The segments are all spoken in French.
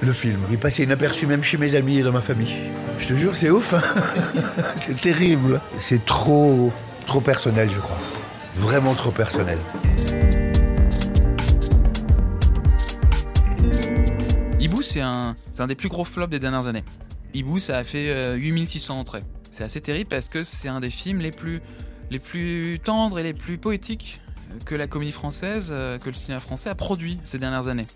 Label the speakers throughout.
Speaker 1: le film. Il est passé inaperçu même chez mes amis et dans ma famille. Je te jure, c'est ouf. hein. c'est terrible. C'est trop, trop personnel, je crois. Vraiment trop personnel.
Speaker 2: Hibou, c'est un, des plus gros flops des dernières années. Hibou, ça a fait euh, 8600 entrées. C'est assez terrible parce que c'est un des films les plus, les plus tendres et les plus poétiques que la comédie française, euh, que le cinéma français a produit ces dernières années.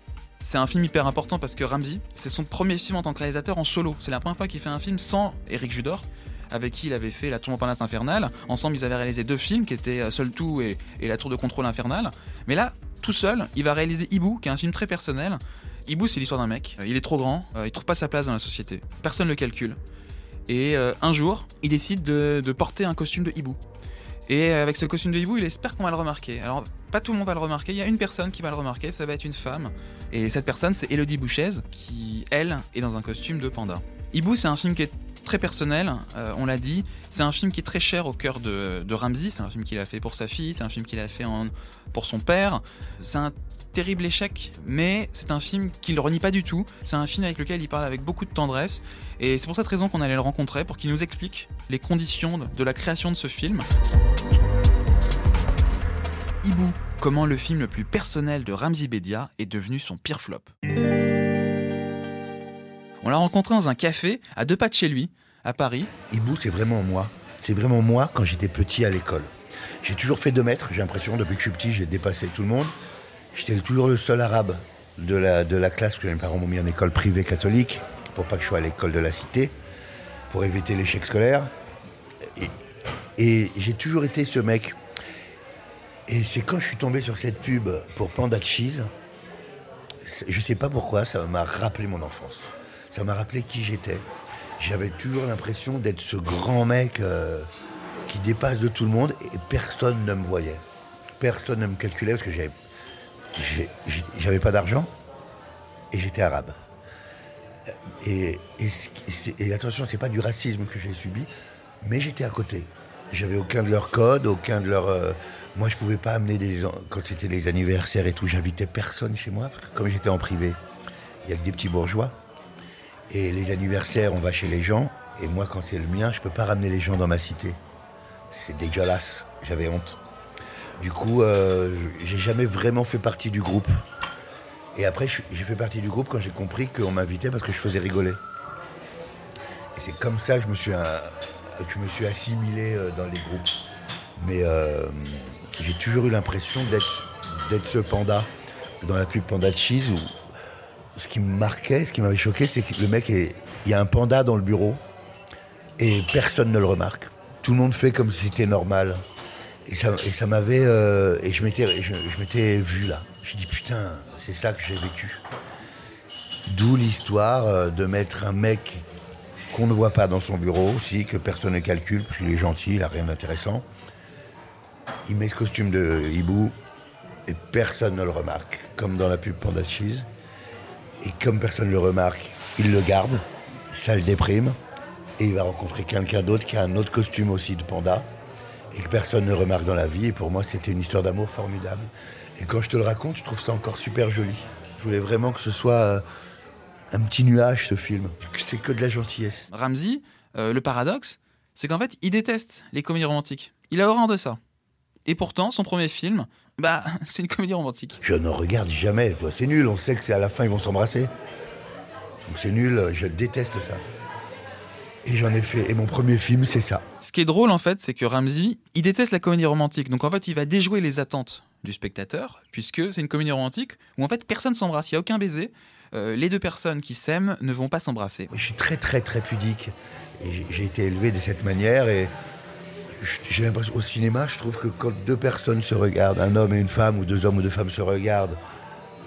Speaker 2: C'est un film hyper important parce que Ramsey, c'est son premier film en tant que réalisateur en solo. C'est la première fois qu'il fait un film sans Éric Judor, avec qui il avait fait La Tour Montparnasse Infernale. Ensemble, ils avaient réalisé deux films qui étaient euh, Seul Tout et, La Tour de Contrôle Infernale. Mais là, tout seul, il va réaliser Hibou, qui est un film très personnel. Hibou, c'est l'histoire d'un mec. Euh, Il est trop grand, euh, il trouve pas sa place dans la société. Personne ne le calcule. Et un jour, il décide de, porter un costume de hibou. Et avec ce costume de hibou, il espère qu'on va le remarquer. Alors, pas tout le monde va le remarquer, il y a une personne qui va le remarquer, ça va être une femme. Et cette personne, c'est Elodie Bouchez, qui, elle, est dans un costume de panda. Hibou, c'est un film qui est très personnel, euh, on l'a dit. C'est un film qui est très cher au cœur de, de Ramsey. C'est un film qu'il a fait pour sa fille, c'est un film qu'il a fait pour son père. C'est un terrible échec, mais c'est un film qu'il ne renie pas du tout. C'est un film avec lequel il parle avec beaucoup de tendresse. Et c'est pour cette raison qu'on allait le rencontrer, pour qu'il nous explique les conditions de la création de ce film. Hibou, comment le film le plus personnel de Ramzi Bedia est devenu son pire flop. On l'a rencontré dans un café, à deux pas de chez lui, à Paris.
Speaker 1: Hibou, c'est vraiment moi. C'est vraiment moi quand j'étais petit à l'école. J'ai toujours fait 2 mètres, j'ai l'impression, depuis que je suis petit, j'ai dépassé tout le monde. J'étais toujours le seul arabe de la, classe, que mes parents m'ont mis en école privée catholique, pour pas que je sois à l'école de la cité, pour éviter l'échec scolaire. Et j'ai toujours été ce mec. Et c'est quand je suis tombé sur cette pub pour Panda Cheese, je sais pas pourquoi, ça m'a rappelé mon enfance. Ça m'a rappelé qui j'étais. J'avais toujours l'impression d'être ce grand mec euh, qui dépasse de tout le monde et personne ne me voyait. Personne ne me calculait parce que j'avais, pas d'argent et j'étais arabe. Et, et, et attention, c'est pas du racisme que j'ai subi, mais j'étais à côté. J'avais aucun de leurs codes, aucun de leurs. euh, moi, je pouvais pas amener des. en- Quand c'était les anniversaires et tout, j'invitais personne chez moi, comme j'étais en privé, il y a que des petits bourgeois. Et les anniversaires, on va chez les gens. Et moi, quand c'est le mien, je peux pas ramener les gens dans ma cité. C'est dégueulasse. J'avais honte. Du coup, euh, j'ai jamais vraiment fait partie du groupe. Et après, j'ai fait partie du groupe quand j'ai compris qu'on m'invitait parce que je faisais rigoler. Et c'est comme ça que je me suis, euh, que je me suis assimilé euh, dans les groupes. Mais euh, j'ai toujours eu l'impression d'être ce panda dans la pub Panda Cheese où ce qui me marquait, ce qui m'avait choqué, c'est que le mec est. Il y a un panda dans le bureau et personne ne le remarque. Tout le monde fait comme si c'était normal. Et ça, ça m'avait. euh, et je m'étais, je, je m'étais vu là. J'ai dit putain, c'est ça que j'ai vécu. D'où l'histoire euh, de mettre un mec qu'on ne voit pas dans son bureau aussi, que personne ne calcule, parce qu'il est gentil, il n'a rien d'intéressant. Il met ce costume de hibou et personne ne le remarque, comme dans la pub Panda Cheese. Et comme personne ne le remarque, il le garde, ça le déprime, et il va rencontrer quelqu'un d'autre qui a un autre costume aussi de panda, et que personne ne remarque dans la vie. Et pour moi, c'était une histoire d'amour formidable. Et quand je te le raconte, je trouve ça encore super joli. Je voulais vraiment que ce soit euh, un petit nuage, ce film. C'est que de la gentillesse.
Speaker 2: Ramsey, euh, le paradoxe, c'est qu'en fait, il déteste les comédies romantiques. Il a horreur de ça. Et pourtant, son premier film, bah, c'est une comédie romantique.
Speaker 1: Je ne regarde jamais. quoi. C'est nul. On sait que c'est à la fin, ils vont s'embrasser. Donc c'est nul. Je déteste ça. Et j'en ai fait. Et mon premier film, c'est ça.
Speaker 2: Ce qui est drôle, en fait, c'est que Ramsey, il déteste la comédie romantique. Donc, en fait, il va déjouer les attentes du spectateur, puisque c'est une comédie romantique où, en fait, personne s'embrasse. Il n'y a aucun baiser. Euh, les deux personnes qui s'aiment ne vont pas s'embrasser.
Speaker 1: Je suis très, très, très pudique. Et j'ai- été élevé de cette manière. Et j'ai l'impression, au cinéma, je trouve que quand deux personnes se regardent, un homme et une femme, ou deux hommes ou deux femmes se regardent,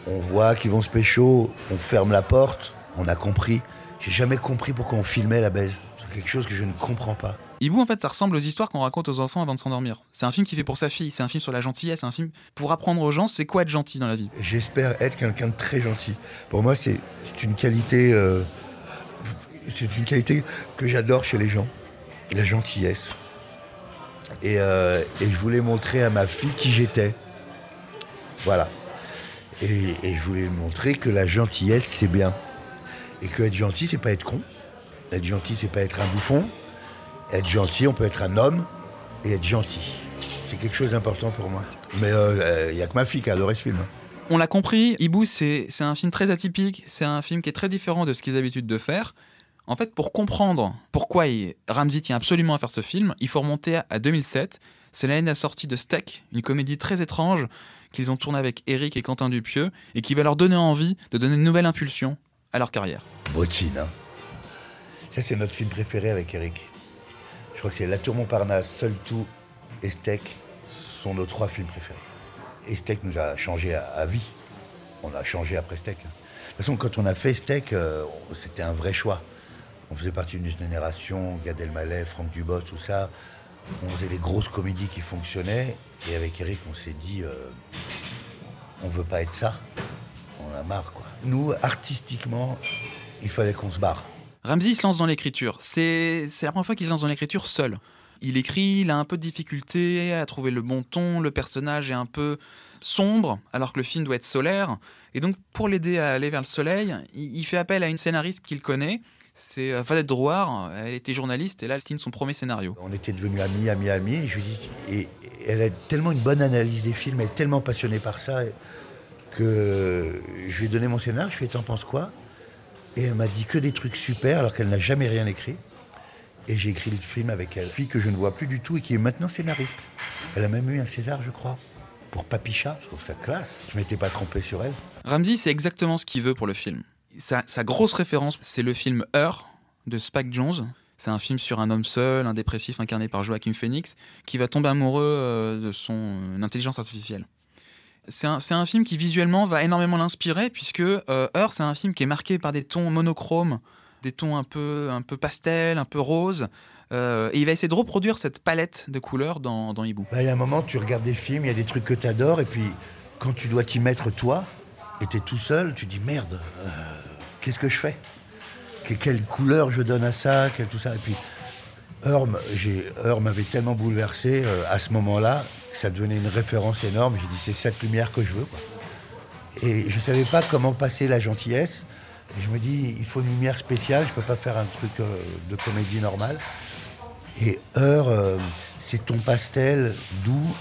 Speaker 1: on voit qu'ils vont se pécho, on ferme la porte, on a compris. J'ai jamais compris pourquoi on filmait la baise. C'est quelque chose que je ne comprends pas.
Speaker 2: Hibou, en fait, ça ressemble aux histoires qu'on raconte aux enfants avant de s'endormir. C'est un film qui fait pour sa fille, c'est un film sur la gentillesse, c'est un film pour apprendre aux gens c'est quoi être gentil dans la vie.
Speaker 1: J'espère être quelqu'un de très gentil. Pour moi, c'est c'est une qualité, euh, c'est une qualité que j'adore chez les gens, la gentillesse. Et, euh, et je voulais montrer à ma fille qui j'étais. Voilà. Et, je voulais montrer que la gentillesse, c'est bien. Et que être gentil, c'est pas être con. Être gentil, c'est pas être un bouffon. Être gentil, on peut être un homme et être gentil. C'est quelque chose d'important pour moi. Mais il euh, n'y a que ma fille qui a adoré ce film.
Speaker 2: On l'a compris, Ibu, c'est un film très atypique, c'est un film qui est très différent de ce qu'ils ont l'habitude de faire. En fait, pour comprendre pourquoi Ramsey tient absolument à faire ce film, il faut remonter à 2007. C'est l'année de la sortie de Steak, une comédie très étrange qu'ils ont tournée avec Eric et Quentin Dupieux et qui va leur donner envie de donner une nouvelle impulsion à leur carrière.
Speaker 1: Bottine, hein Ça, c'est notre film préféré avec Eric. Je crois que c'est La Tour Montparnasse, Seul Tout et Steak sont nos trois films préférés. Et Steak nous a changé à, vie. On a changé après Steak. Hein. De toute façon, quand on a fait Steak, euh, c'était un vrai choix. On faisait partie d'une génération, Gad Elmaleh, Franck Dubos, tout ça. On faisait des grosses comédies qui fonctionnaient. Et avec Eric, on s'est dit, euh, on veut pas être ça. On a marre, quoi. Nous, artistiquement, il fallait qu'on se barre.
Speaker 2: Ramsey se lance dans l'écriture. C'est la première fois qu'il se lance dans l'écriture seul. Il écrit, il a un peu de difficulté à trouver le bon ton, le personnage est un peu sombre, alors que le film doit être solaire. Et donc, pour l'aider à aller vers le soleil, il fait appel à une scénariste qu'il connaît, c'est euh, Valette Drouard, elle était journaliste et là elle signe son premier scénario.
Speaker 1: On était devenus amis, amis, amis. Et je lui dis, et elle a tellement une bonne analyse des films, elle est tellement passionnée par ça que je lui ai donné mon scénario. Je lui ai dit, t'en penses quoi? Et elle m'a dit que des trucs super alors qu'elle n'a jamais rien écrit. Et j'ai écrit le film avec elle, fille que je ne vois plus du tout et qui est maintenant scénariste. Elle a même eu un César, je crois, pour Papicha. Je trouve ça classe. Je m'étais pas trompé sur elle.
Speaker 2: Ramsey, c'est exactement ce qu'il veut pour le film sa, grosse référence, c'est le film Heure de Spike Jones. C'est un film sur un homme seul, un dépressif incarné par Joaquin Phoenix, qui va tomber amoureux euh, de son euh, intelligence artificielle. C'est un, film qui visuellement va énormément l'inspirer, puisque euh, c'est un film qui est marqué par des tons monochromes, des tons un peu, un peu pastel, un peu rose. et il va essayer de reproduire cette palette de couleurs dans, dans Hibou.
Speaker 1: Bah, il y a un moment, tu regardes des films, il y a des trucs que tu adores, et puis quand tu dois t'y mettre toi, et tu es tout seul, tu dis merde, euh, qu'est-ce que je fais? Quelle couleur je donne à ça tout ça? Et puis, Heure, m'avait tellement bouleversé euh, à ce moment-là ça devenait une référence énorme. J'ai dit c'est cette lumière que je veux. Et je ne savais pas comment passer la gentillesse. Je me dis il faut une lumière spéciale, je ne peux pas faire un truc euh, de comédie normale. Et Heure, c'est ton pastel doux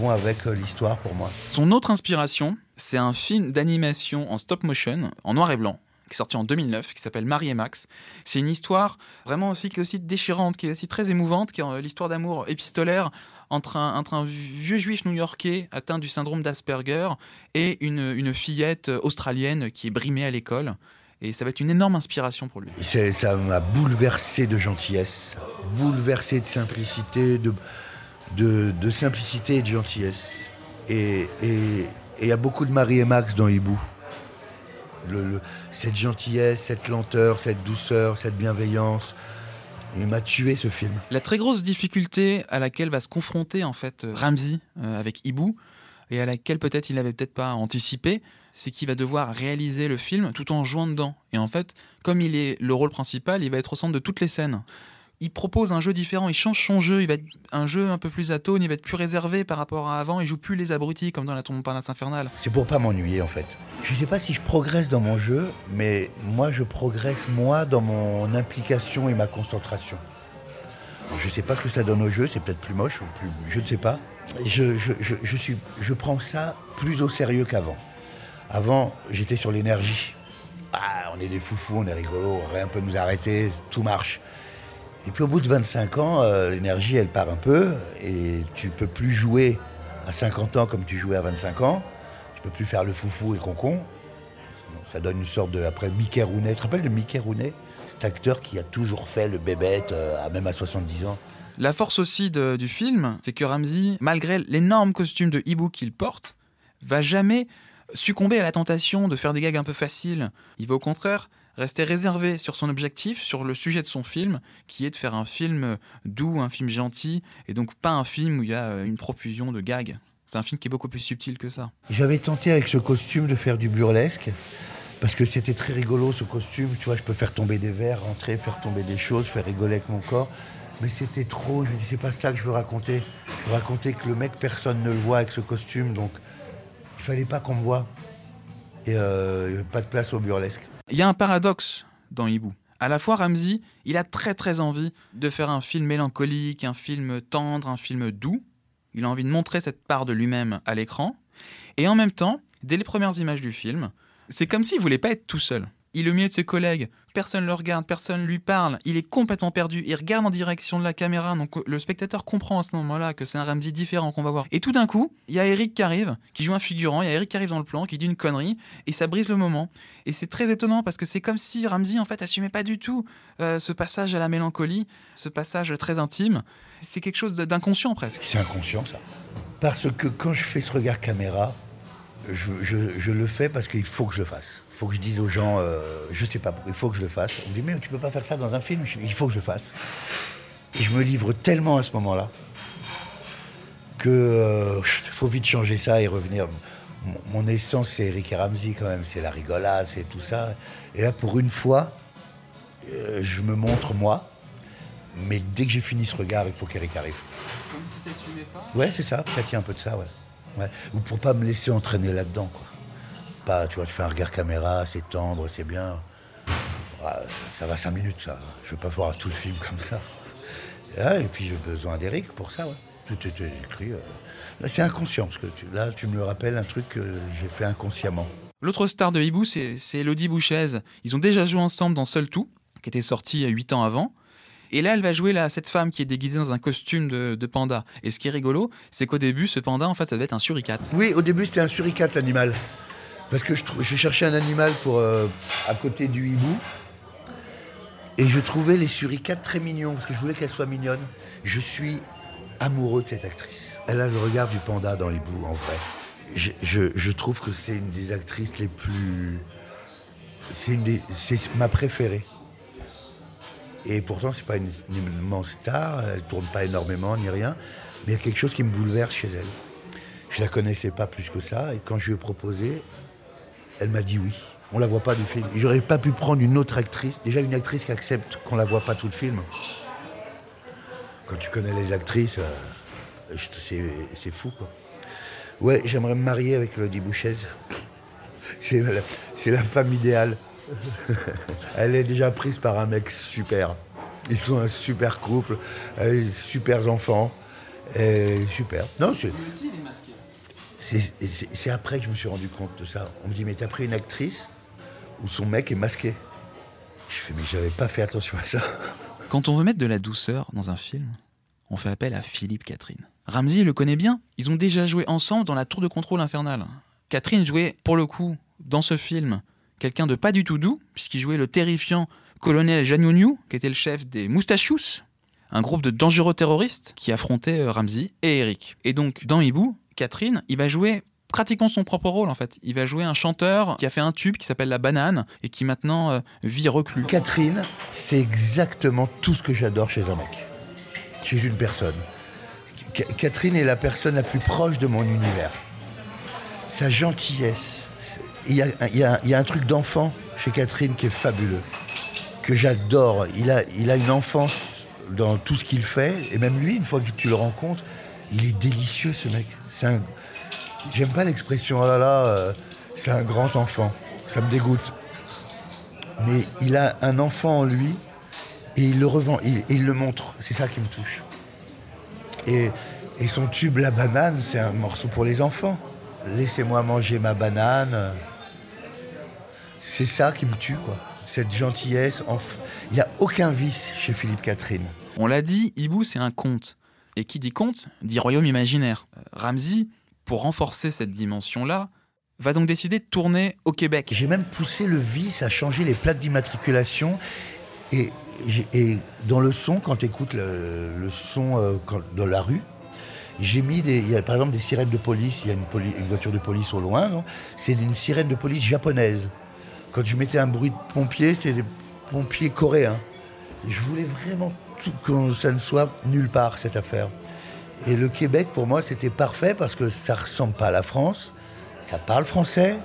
Speaker 1: vont avec l'histoire pour moi.
Speaker 2: Son autre inspiration, c'est un film d'animation en stop motion, en noir et blanc, qui est sorti en 2009, qui s'appelle Marie et Max. C'est une histoire vraiment aussi qui est aussi déchirante, qui est aussi très émouvante, qui est euh, l'histoire d'amour épistolaire entre un, vieux juif new-yorkais atteint du syndrome d'Asperger et une, fillette australienne qui est brimée à l'école. Et ça va être une énorme inspiration pour lui.
Speaker 1: Ça m'a bouleversé de gentillesse, bouleversé de simplicité, de, simplicité et de gentillesse. Et, et il y a beaucoup de Marie et Max dans Hibou. cette gentillesse, cette lenteur, cette douceur, cette bienveillance. Il m'a tué ce film.
Speaker 2: La très grosse difficulté à laquelle va se confronter en fait euh, Ramsey euh, avec Hibou et à laquelle peut-être il n'avait peut-être pas anticipé, c'est qu'il va devoir réaliser le film tout en jouant dedans. Et en fait, comme il est le rôle principal, il va être au centre de toutes les scènes il propose un jeu différent, il change son jeu, il va être un jeu un peu plus atone, il va être plus réservé par rapport à avant, il joue plus les abrutis comme dans la tombe Parnasse infernale.
Speaker 1: C'est pour pas m'ennuyer en fait. Je sais pas si je progresse dans mon jeu, mais moi je progresse moi dans mon implication et ma concentration. Je sais pas ce que ça donne au jeu, c'est peut-être plus moche je ne sais pas. Je, je, suis, je prends ça plus au sérieux qu'avant. Avant, j'étais sur l'énergie. Ah, on est des foufous, on est rigolo, rien peut nous arrêter, tout marche. Et puis au bout de 25 ans, euh, l'énergie, elle part un peu et tu peux plus jouer à 50 ans comme tu jouais à 25 ans. Tu peux plus faire le foufou et concon. Ça donne une sorte de... Après, Mickey Rooney. Tu te rappelles de Mickey Rooney Cet acteur qui a toujours fait le bébête, euh, même à 70 ans?
Speaker 2: La force aussi du film, c'est que Ramsey, malgré l'énorme costume de hibou qu'il porte, va jamais succomber à la tentation de faire des gags un peu faciles. Il va au contraire rester réservé sur son objectif, sur le sujet de son film, qui est de faire un film doux, un film gentil, et donc pas un film où il y a euh, une profusion de gags. C'est un film qui est beaucoup plus subtil que ça.
Speaker 1: J'avais tenté avec ce costume de faire du burlesque, parce que c'était très rigolo ce costume. Tu vois, je peux faire tomber des verres, rentrer, faire tomber des choses, faire rigoler avec mon corps. Mais c'était trop, je me dis, c'est pas ça que je veux raconter. Je veux raconter que le mec, personne ne le voit avec ce costume, donc il fallait pas qu'on me voie. Et euh, pas de place au burlesque.
Speaker 2: Il y a un paradoxe dans Hibou. À la fois, Ramsey, il a très très envie de faire un film mélancolique, un film tendre, un film doux. Il a envie de montrer cette part de lui-même à l'écran. Et en même temps, dès les premières images du film, c'est comme s'il voulait pas être tout seul. Il est au milieu de ses collègues, personne ne le regarde, personne ne lui parle, il est complètement perdu, il regarde en direction de la caméra, donc le spectateur comprend à ce moment-là que c'est un Ramsey différent qu'on va voir. Et tout d'un coup, il y a Eric qui arrive, qui joue un figurant, il y a Eric qui arrive dans le plan, qui dit une connerie, et ça brise le moment. Et c'est très étonnant parce que c'est comme si Ramsey en fait assumait pas du tout euh, ce passage à la mélancolie, ce passage très intime. C'est quelque chose d'inconscient presque.
Speaker 1: C'est inconscient ça. Parce que quand je fais ce regard caméra, je, le fais parce qu'il faut que je le fasse. Il faut que je dise aux gens, euh, je sais pas, il faut que je le fasse. On me dit, mais tu peux pas faire ça dans un film? il faut que je le fasse. Et je me livre tellement à ce moment-là que euh, faut vite changer ça et revenir. Mon, essence, c'est Eric et Ramsey quand même. C'est la rigolade, c'est tout ça. Et là, pour une fois, euh, je me montre moi. Mais dès que j'ai fini ce regard, il faut qu'Eric arrive.
Speaker 2: Comme si t'assumais pas
Speaker 1: Ouais, c'est ça. Ça tient un peu de ça, ouais. Ou pour pas me laisser entraîner là-dedans. Quoi. Pas, tu vois, tu fais un regard caméra, c'est tendre, c'est bien. ça va cinq minutes, ça. Je veux pas voir tout le film comme ça. Et, puis j'ai besoin d'Eric pour ça, ouais. Tout écrit. Euh. C'est inconscient, parce que là, tu me rappelles un truc que j'ai fait inconsciemment.
Speaker 2: L'autre star de Hibou, c'est Elodie Bouchez. Ils ont déjà joué ensemble dans Seul Tout, qui était sorti huit ans avant. Et là, elle va jouer là, cette femme qui est déguisée dans un costume de, panda. Et ce qui est rigolo, c'est qu'au début, ce panda, en fait, ça devait être un suricate.
Speaker 1: Oui, au début, c'était un suricate, l'animal. Parce que je, je, cherchais un animal pour, euh, à côté du hibou. Et je trouvais les suricates très mignons, parce que je voulais qu'elle soit mignonne. Je suis amoureux de cette actrice. Elle a le regard du panda dans l'hibou, en vrai. Je, trouve que c'est une des actrices les plus... C'est ma préférée. Et pourtant, c'est pas une, immense star, elle tourne pas énormément ni rien, mais il y a quelque chose qui me bouleverse chez elle. Je la connaissais pas plus que ça, et quand je lui ai proposé, elle m'a dit oui. On la voit pas du film. J'aurais pas pu prendre une autre actrice, déjà une actrice qui accepte qu'on la voit pas tout le film. Quand tu connais les actrices, euh, c'est fou quoi. Ouais, j'aimerais me marier avec Elodie Bouchez. C'est la, la femme idéale. Elle est déjà prise par un mec super. Ils sont un super couple, super enfants. Et super. Non, c'est. C'est après que je me suis rendu compte de ça. On me dit, mais t'as pris une actrice où son mec est masqué. Je fais, mais j'avais pas fait attention à ça.
Speaker 2: Quand on veut mettre de la douceur dans un film, on fait appel à Philippe Catherine. Ramsey le connaît bien. Ils ont déjà joué ensemble dans la tour de contrôle infernale. Catherine jouait, pour le coup, dans ce film, quelqu'un de pas du tout doux, puisqu'il jouait le terrifiant colonel Janouniou, qui était le chef des Moustachious, un groupe de dangereux terroristes qui affrontaient euh, Ramsey et Eric. Et donc, dans Hibou, Catherine, il va jouer pratiquement son propre rôle en fait. Il va jouer un chanteur qui a fait un tube qui s'appelle La Banane et qui maintenant euh, vit reclus.
Speaker 1: Catherine, c'est exactement tout ce que j'adore chez un mec, chez une personne. Catherine est la personne la plus proche de mon univers. Sa gentillesse, il y a, un truc d'enfant chez Catherine qui est fabuleux, que j'adore. Il a, il une enfance dans tout ce qu'il fait, et même lui, une fois que tu le rencontres, il est délicieux ce mec. J'aime pas l'expression oh là là, euh, c'est un grand enfant. Ça me dégoûte. Mais il a un enfant en lui et il le revend, et il le montre. C'est ça qui me touche. Et son tube La Banane, c'est un morceau pour les enfants. Laissez-moi manger ma banane c'est ça qui me tue, quoi. Cette gentillesse. Il n'y a aucun vice chez Philippe Catherine.
Speaker 2: On l'a dit, Hibou, c'est un conte. Et qui dit conte, dit royaume imaginaire. Euh, Ramsey, pour renforcer cette dimension-là, va donc décider de tourner au Québec.
Speaker 1: J'ai même poussé le vice à changer les plaques d'immatriculation. Et, dans le son, quand tu écoutes le, son euh, dans la rue, j'ai mis des, il y a par exemple des sirènes de police, il y a une, voiture de police au loin, c'est une sirène de police japonaise. Quand je mettais un bruit de pompier, c'est des pompiers coréens. je voulais vraiment que ça ne soit nulle part, cette affaire. Et le Québec, pour moi, c'était parfait parce que ça ressemble pas à la France. Ça parle français.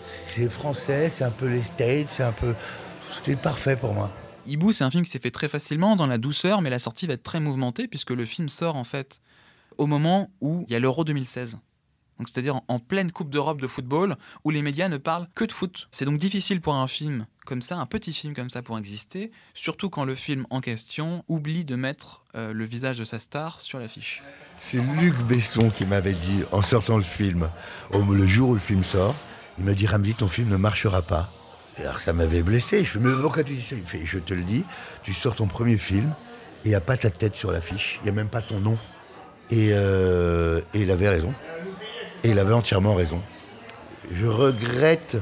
Speaker 1: C'est français, c'est un peu les States, c'est un peu. C'était parfait pour moi.
Speaker 2: Hibou, c'est un film qui s'est fait très facilement dans la douceur, mais la sortie va être très mouvementée puisque le film sort en fait au moment où il y a l'Euro 2016. donc c'est-à-dire en pleine Coupe d'Europe de football, où les médias ne parlent que de foot. C'est donc difficile pour un film comme ça, un petit film comme ça pour exister, surtout quand le film en question oublie de mettre euh, le visage de sa star sur l'affiche.
Speaker 1: C'est Luc Besson qui m'avait dit, en sortant le film, le jour où le film sort, il m'a dit Ramzi, ton film ne marchera pas. alors ça m'avait blessé. Je fais, mais pourquoi tu dis ça? Il je te le dis, tu sors ton premier film et il n'y a pas ta tête sur l'affiche, il n'y a même pas ton nom. Et, euh, et il avait raison. Et il avait entièrement raison. Je regrette.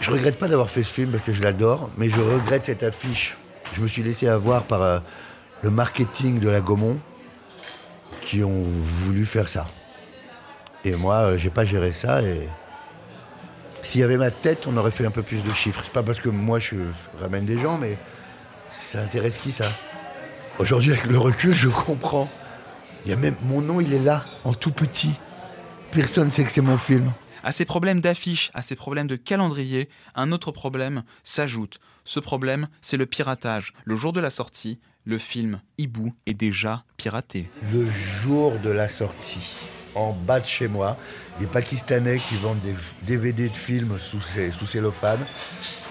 Speaker 1: Je regrette pas d'avoir fait ce film parce que je l'adore, mais je regrette cette affiche. Je me suis laissé avoir par euh, le marketing de la Gaumont qui ont voulu faire ça. Et moi, euh, j'ai pas géré ça. Et s'il y avait ma tête, on aurait fait un peu plus de chiffres. C'est pas parce que moi je ramène des gens, mais ça intéresse qui ça? Aujourd'hui, avec le recul, je comprends. Il y a même mon nom, il est là, en tout petit. Personne ne sait que c'est mon film.
Speaker 2: À ces problèmes d'affiches, à ces problèmes de calendrier, un autre problème s'ajoute. Ce problème, c'est le piratage. Le jour de la sortie, le film Hibou est déjà piraté.
Speaker 1: Le jour de la sortie, en bas de chez moi, des Pakistanais qui vendent des DVD de films sous, sous cellophane.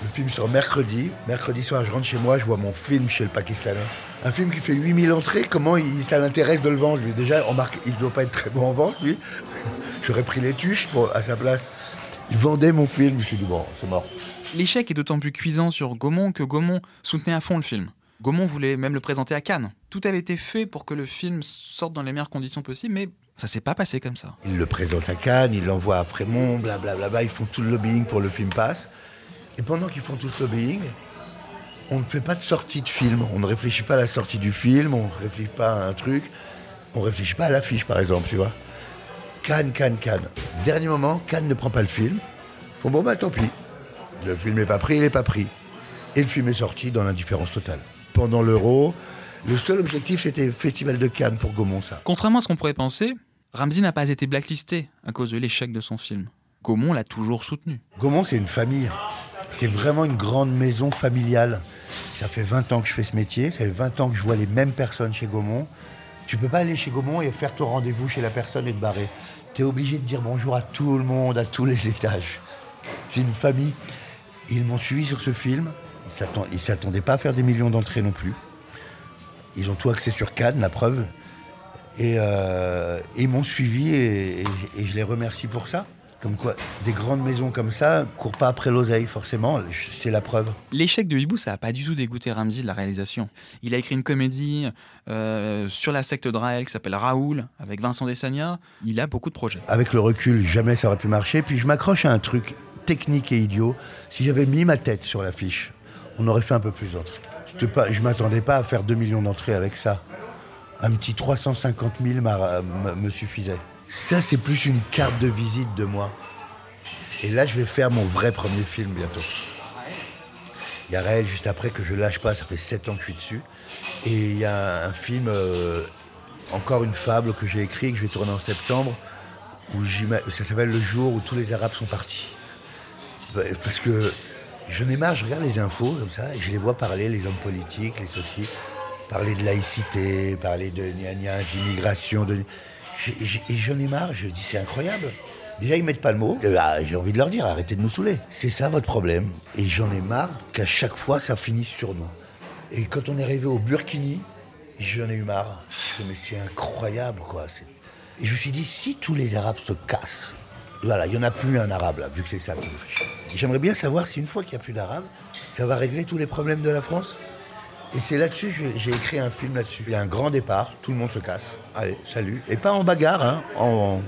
Speaker 1: Le film sort mercredi. Mercredi soir, je rentre chez moi, je vois mon film chez le Pakistanais. Un film qui fait 8000 entrées, comment il, ça l'intéresse de le vendre Déjà, on marque, il ne doit pas être très bon en vente, lui. J'aurais pris les tuches pour, à sa place. Il vendait mon film, je me suis dit, bon, c'est mort.
Speaker 2: L'échec est d'autant plus cuisant sur Gaumont que Gaumont soutenait à fond le film. Gaumont voulait même le présenter à Cannes. Tout avait été fait pour que le film sorte dans les meilleures conditions possibles, mais ça s'est pas passé comme ça.
Speaker 1: Il le présente à Cannes, il l'envoie à Frémont, blablabla, ils font tout le lobbying pour le film passe. Et pendant qu'ils font tout ce lobbying, on ne fait pas de sortie de film. On ne réfléchit pas à la sortie du film, on ne réfléchit pas à un truc. On ne réfléchit pas à l'affiche, par exemple, tu vois. Cannes, Cannes, Cannes. Dernier moment, Cannes ne prend pas le film. Bon, bon, bah tant pis. Le film n'est pas pris, il n'est pas pris. Et le film est sorti dans l'indifférence totale. Pendant l'Euro, le seul objectif, c'était le Festival de Cannes pour Gaumont, ça.
Speaker 2: Contrairement à ce qu'on pourrait penser, Ramsey n'a pas été blacklisté à cause de l'échec de son film. Gaumont l'a toujours soutenu.
Speaker 1: Gaumont, c'est une famille. C'est vraiment une grande maison familiale. Ça fait 20 ans que je fais ce métier, ça fait 20 ans que je vois les mêmes personnes chez Gaumont. Tu peux pas aller chez Gaumont et faire ton rendez-vous chez la personne et te barrer. Tu es obligé de dire bonjour à tout le monde, à tous les étages. C'est une famille. Ils m'ont suivi sur ce film. Ils ne s'attendaient pas à faire des millions d'entrées non plus. Ils ont tout axé sur Cannes, la preuve. Et, euh, ils m'ont suivi et je les remercie pour ça. Comme quoi, des grandes maisons comme ça courent pas après l'oseille, forcément, c'est la preuve.
Speaker 2: L'échec de Hibou, ça n'a pas du tout dégoûté Ramsey de la réalisation. Il a écrit une comédie euh, sur la secte d'Raël qui s'appelle Raoul, avec Vincent Dessagna. Il a beaucoup de projets.
Speaker 1: Avec le recul, jamais ça aurait pu marcher. Puis je m'accroche à un truc technique et idiot. Si j'avais mis ma tête sur l'affiche, on aurait fait un peu plus d'entrées. Pas, je m'attendais pas à faire 2 millions d'entrées avec ça. Un petit 350 000 me suffisait. Ça, c'est plus une carte de visite de moi. Et là, je vais faire mon vrai premier film bientôt. Il y a Raël juste après que je lâche pas, ça fait 7 ans que je suis dessus. Et il y a un film, euh, encore une fable que j'ai écrit, que je vais tourner en septembre, où ça s'appelle Le jour où tous les Arabes sont partis. Parce que je ai marre, je regarde les infos comme ça, et je les vois parler, les hommes politiques, les sociétés, parler de laïcité, parler de d'immigration. Et j'en ai marre, je dis c'est incroyable. Déjà, ils mettent pas le mot. Bah, j'ai envie de leur dire, arrêtez de nous saouler. C'est ça votre problème. Et j'en ai marre qu'à chaque fois, ça finisse sur nous. Et quand on est arrivé au Burkini, j'en ai eu marre. Je mais c'est incroyable, quoi. Et je me suis dit, si tous les Arabes se cassent, voilà, il n'y en a plus un Arabe, vu que c'est ça qui fait J'aimerais bien savoir si une fois qu'il n'y a plus d'Arabes, ça va régler tous les problèmes de la France. Et c'est là-dessus que j'ai écrit un film là-dessus. Il y a un grand départ, tout le monde se casse. Allez, salut. Et pas en bagarre, hein.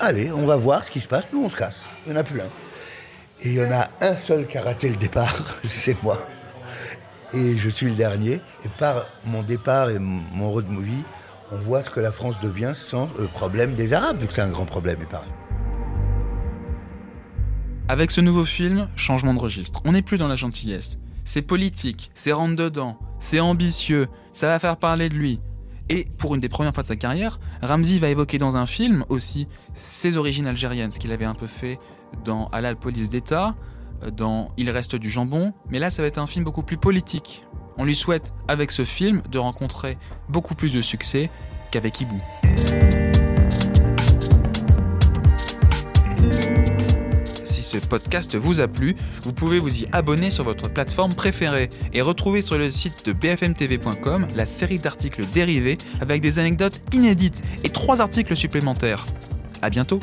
Speaker 1: Allez, on va voir ce qui se passe. Nous, on se casse. Il n'y en a plus un. Et il y en a un seul qui a raté le départ, c'est moi. Et je suis le dernier. Et par mon départ et mon road movie, on voit ce que la France devient sans le problème des Arabes, vu que c'est un grand problème, épargne.
Speaker 2: Avec ce nouveau film, changement de registre. On n'est plus dans la gentillesse c'est politique, c'est rentre dedans, c'est ambitieux, ça va faire parler de lui. Et pour une des premières fois de sa carrière, Ramsey va évoquer dans un film aussi ses origines algériennes, ce qu'il avait un peu fait dans Halal Police d'État, euh, dans Il reste du jambon, mais là ça va être un film beaucoup plus politique. On lui souhaite avec ce film de rencontrer beaucoup plus de succès qu'avec Hibou. Ce podcast vous a plu, vous pouvez vous y abonner sur votre plateforme préférée et retrouver sur le site de bfmtv.com la série d'articles dérivés avec des anecdotes inédites et trois articles supplémentaires. À bientôt